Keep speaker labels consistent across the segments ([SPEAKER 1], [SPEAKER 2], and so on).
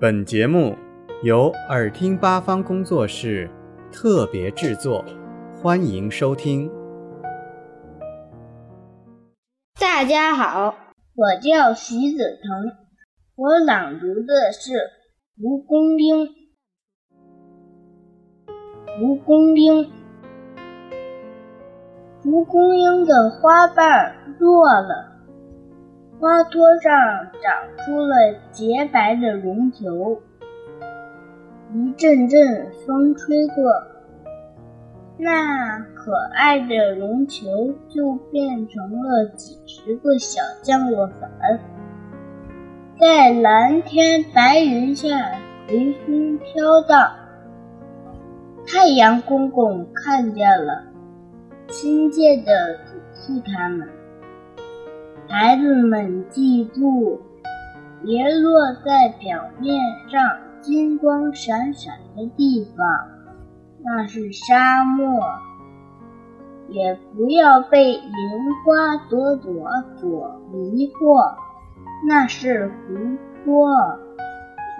[SPEAKER 1] 本节目由耳听八方工作室特别制作，欢迎收听。
[SPEAKER 2] 大家好，我叫徐子腾，我朗读的是《蒲公英》。蒲公英，蒲公英的花瓣落了。花托上长出了洁白的绒球，一阵阵风吹过，那可爱的绒球就变成了几十个小降落伞，在蓝天白云下随风飘荡。太阳公公看见了，亲切地嘱咐他们。孩子们，记住，别落在表面上金光闪闪的地方，那是沙漠；也不要被银花朵朵所迷惑，那是湖泊。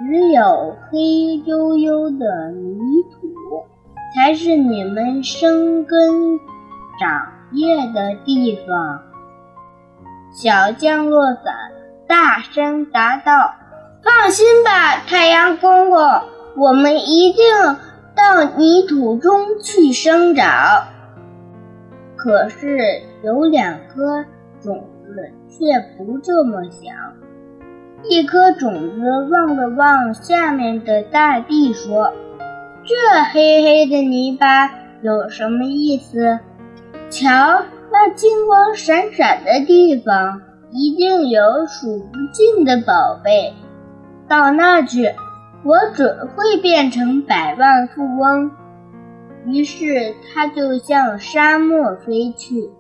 [SPEAKER 2] 只有黑黝黝的泥土，才是你们生根长叶的地方。小降落伞大声答道：“放心吧，太阳公公，我们一定到泥土中去生长。”可是有两颗种子却不这么想。一颗种子望了望下面的大地，说：“这黑黑的泥巴有什么意思？瞧。”金光闪闪的地方，一定有数不尽的宝贝。到那去，我准会变成百万富翁。于是，他就向沙漠飞去。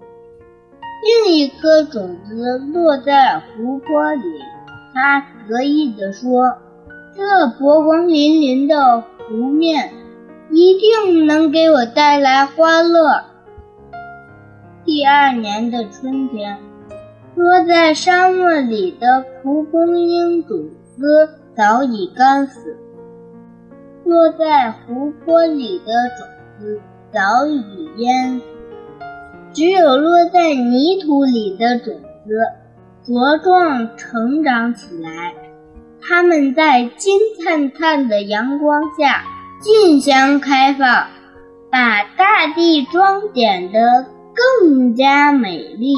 [SPEAKER 2] 另一颗种子落在湖泊里，他得意地说：“这波光粼粼的湖面，一定能给我带来欢乐。”第二年的春天，落在沙漠里的蒲公英种子早已干死，落在湖泊里的种子早已淹死，只有落在泥土里的种子茁壮成长起来。它们在金灿灿的阳光下竞相开放，把大地装点的。更加美丽。